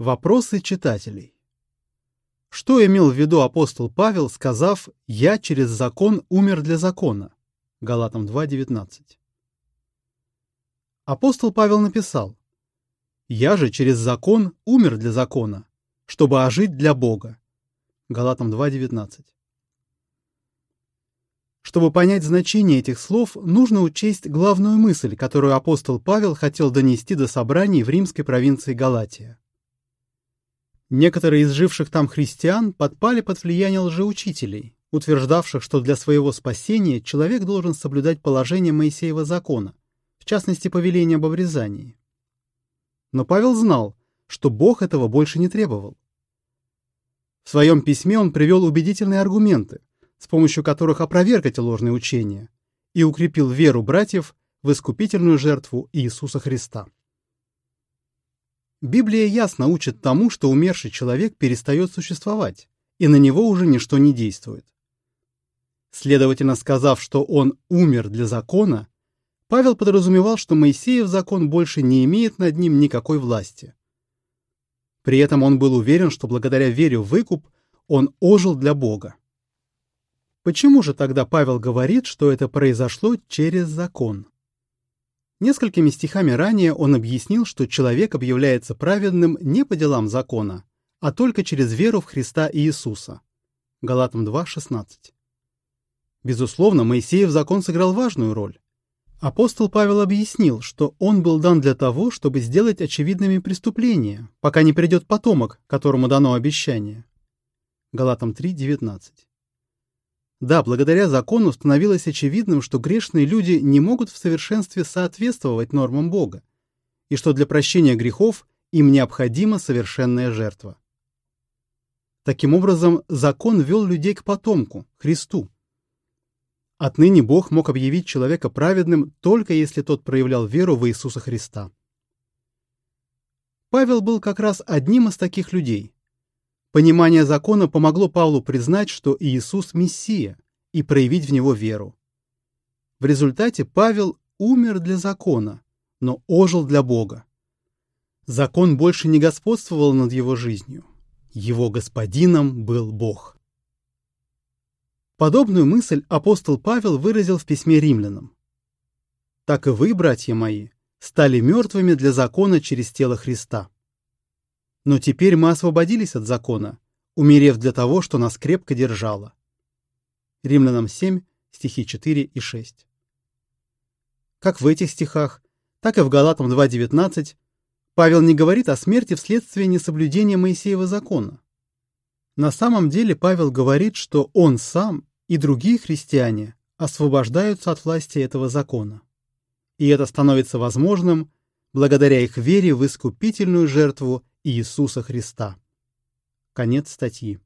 Вопросы читателей. Что имел в виду апостол Павел, сказав «Я через закон умер для закона»? Галатам 2.19. Апостол Павел написал «Я же через закон умер для закона, чтобы ожить для Бога». Галатам 2.19. Чтобы понять значение этих слов, нужно учесть главную мысль, которую апостол Павел хотел донести до собраний в римской провинции Галатия. Некоторые из живших там христиан подпали под влияние лжеучителей, утверждавших, что для своего спасения человек должен соблюдать положение Моисеева закона, в частности, повеление об обрезании. Но Павел знал, что Бог этого больше не требовал. В своем письме он привел убедительные аргументы, с помощью которых опроверг эти ложные учения, и укрепил веру братьев в искупительную жертву Иисуса Христа. Библия ясно учит тому, что умерший человек перестает существовать, и на него уже ничто не действует. Следовательно, сказав, что он умер для закона, Павел подразумевал, что Моисеев закон больше не имеет над ним никакой власти. При этом он был уверен, что благодаря вере в выкуп он ожил для Бога. Почему же тогда Павел говорит, что это произошло через закон? Несколькими стихами ранее он объяснил, что человек объявляется праведным не по делам закона, а только через веру в Христа Иисуса. Галатам 2.16. Безусловно, Моисеев закон сыграл важную роль. Апостол Павел объяснил, что он был дан для того, чтобы сделать очевидными преступления, пока не придет потомок, которому дано обещание. Галатам 3.19. Да, благодаря закону становилось очевидным, что грешные люди не могут в совершенстве соответствовать нормам Бога, и что для прощения грехов им необходима совершенная жертва. Таким образом, закон вел людей к потомку, Христу. Отныне Бог мог объявить человека праведным только если тот проявлял веру в Иисуса Христа. Павел был как раз одним из таких людей, Понимание закона помогло Павлу признать, что Иисус – Мессия, и проявить в него веру. В результате Павел умер для закона, но ожил для Бога. Закон больше не господствовал над его жизнью. Его господином был Бог. Подобную мысль апостол Павел выразил в письме римлянам. «Так и вы, братья мои, стали мертвыми для закона через тело Христа, но теперь мы освободились от закона, умерев для того, что нас крепко держало. Римлянам 7, стихи 4 и 6. Как в этих стихах, так и в Галатам 2.19 Павел не говорит о смерти вследствие несоблюдения Моисеева закона. На самом деле Павел говорит, что он сам и другие христиане освобождаются от власти этого закона. И это становится возможным благодаря их вере в искупительную жертву Иисуса Христа. Конец статьи.